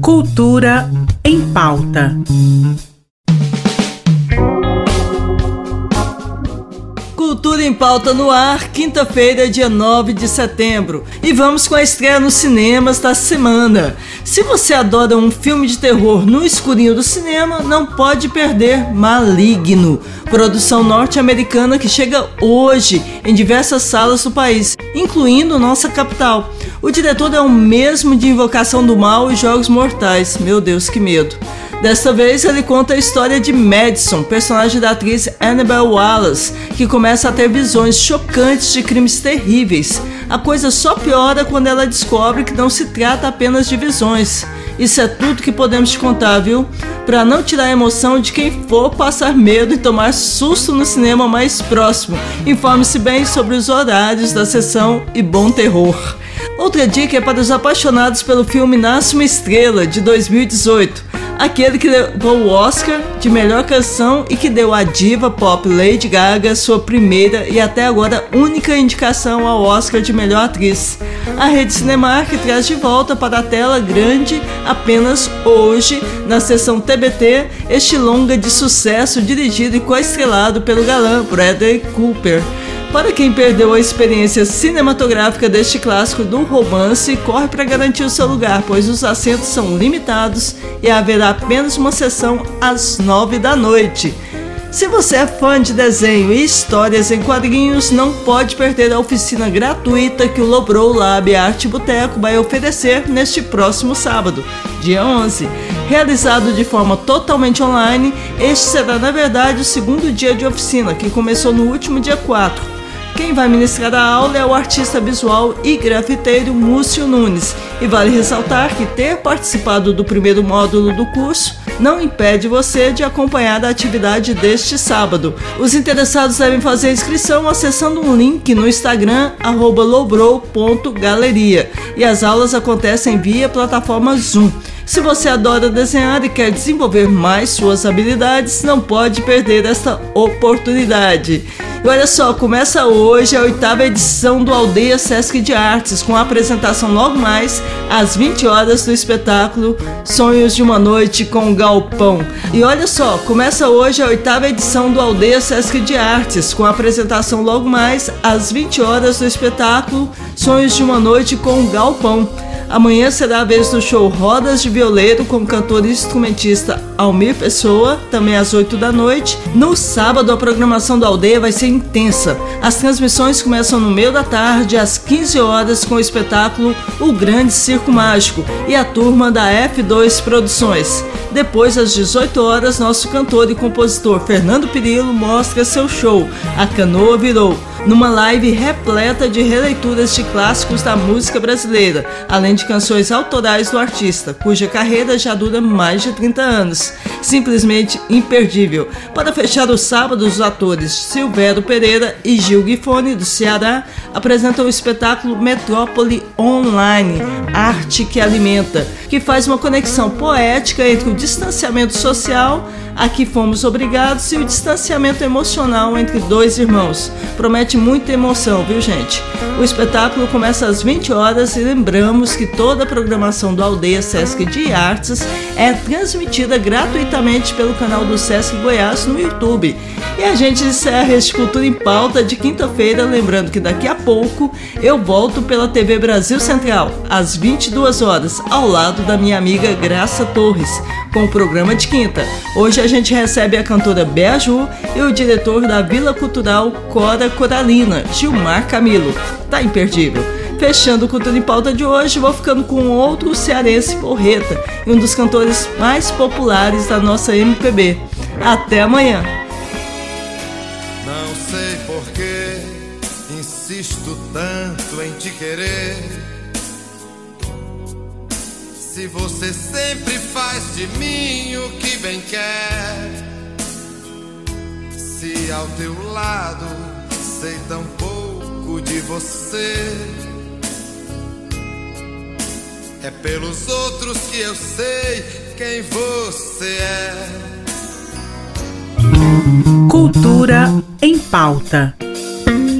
Cultura em pauta. Cultura em Pauta no ar, quinta-feira, dia 9 de setembro. E vamos com a estreia nos cinemas da semana. Se você adora um filme de terror no escurinho do cinema, não pode perder Maligno, produção norte-americana que chega hoje em diversas salas do país, incluindo nossa capital. O diretor é o mesmo de Invocação do Mal e Jogos Mortais. Meu Deus, que medo. Desta vez ele conta a história de Madison, personagem da atriz Annabelle Wallace, que começa a ter visões chocantes de crimes terríveis. A coisa só piora quando ela descobre que não se trata apenas de visões. Isso é tudo que podemos te contar, viu? Para não tirar a emoção de quem for passar medo e tomar susto no cinema mais próximo. Informe-se bem sobre os horários da sessão e bom terror. Outra dica é para os apaixonados pelo filme Nasce uma Estrela, de 2018 aquele que levou o Oscar de melhor canção e que deu à diva pop Lady Gaga sua primeira e até agora única indicação ao Oscar de melhor atriz. A rede Cinemark traz de volta para a tela grande apenas hoje, na sessão TBT, este longa de sucesso dirigido e co-estrelado pelo galã Bradley Cooper. Para quem perdeu a experiência cinematográfica deste clássico do romance, corre para garantir o seu lugar, pois os assentos são limitados e haverá apenas uma sessão às nove da noite. Se você é fã de desenho e histórias em quadrinhos, não pode perder a oficina gratuita que o Lobrow Lab Arte Boteco vai oferecer neste próximo sábado, dia 11. Realizado de forma totalmente online, este será na verdade o segundo dia de oficina, que começou no último dia 4 quem vai ministrar a aula é o artista visual e grafiteiro Múcio Nunes. E vale ressaltar que ter participado do primeiro módulo do curso não impede você de acompanhar a atividade deste sábado. Os interessados devem fazer a inscrição acessando um link no Instagram lobrow.galeria e as aulas acontecem via plataforma Zoom. Se você adora desenhar e quer desenvolver mais suas habilidades, não pode perder esta oportunidade. E olha só, começa hoje a oitava edição do Aldeia Sesc de Artes, com a apresentação logo mais às 20 horas do espetáculo Sonhos de uma Noite com Galpão. E olha só, começa hoje a oitava edição do Aldeia Sesc de Artes, com a apresentação logo mais às 20 horas do espetáculo Sonhos de uma Noite com Galpão. Amanhã será a vez do show Rodas de Violeiro com o cantor e instrumentista Almir Pessoa, também às 8 da noite. No sábado, a programação da aldeia vai ser intensa. As transmissões começam no meio da tarde, às 15 horas, com o espetáculo O Grande Circo Mágico e a turma da F2 Produções. Depois, às 18 horas, nosso cantor e compositor Fernando Pirillo mostra seu show A Canoa Virou numa live repleta de releituras de clássicos da música brasileira, além de canções autorais do artista, cuja carreira já dura mais de 30 anos. Simplesmente imperdível. Para fechar o sábado, os atores Silvério Pereira e Gil Gifone, do Ceará, apresentam o espetáculo Metrópole Online Arte que Alimenta, que faz uma conexão poética entre o distanciamento social a que fomos obrigados e o distanciamento emocional entre dois irmãos. Promete muita emoção, viu, gente? O espetáculo começa às 20 horas e lembramos que toda a programação do Aldeia Sesc de Artes é transmitida gratuitamente pelo canal do Sesc Goiás no YouTube. E a gente encerra este Cultura em Pauta de quinta-feira, lembrando que daqui a pouco eu volto pela TV Brasil Central, às 22 horas, ao lado da minha amiga Graça Torres, com o programa de quinta. Hoje a gente recebe a cantora Beaju e o diretor da Vila Cultural Cora Coralina, Gilmar Camilo. Tá imperdível. Fechando o Cultura em Pauta de hoje, vou ficando com outro cearense porreta e um dos cantores mais populares da nossa MPB. Até amanhã! Insisto tanto em te querer. Se você sempre faz de mim o que bem quer. Se ao teu lado sei tão pouco de você. É pelos outros que eu sei quem você é. Cultura em pauta.